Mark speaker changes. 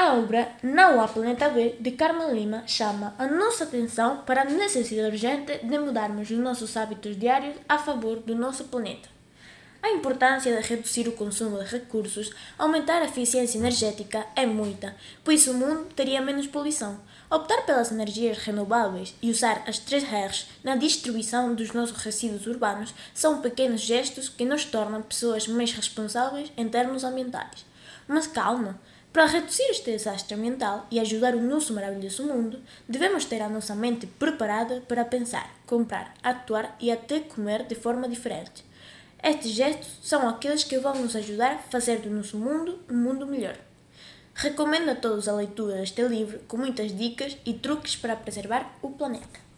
Speaker 1: A obra Não há Planeta B, de Carmen Lima, chama a nossa atenção para a necessidade urgente de mudarmos os nossos hábitos diários a favor do nosso planeta. A importância de reduzir o consumo de recursos, aumentar a eficiência energética é muita, pois o mundo teria menos poluição. Optar pelas energias renováveis e usar as três R's na distribuição dos nossos resíduos urbanos são pequenos gestos que nos tornam pessoas mais responsáveis em termos ambientais. Mas calma! Para reduzir este desastre ambiental e ajudar o nosso maravilhoso mundo, devemos ter a nossa mente preparada para pensar, comprar, atuar e até comer de forma diferente. Estes gestos são aqueles que vão nos ajudar a fazer do nosso mundo um mundo melhor. Recomendo a todos a leitura deste livro com muitas dicas e truques para preservar o planeta.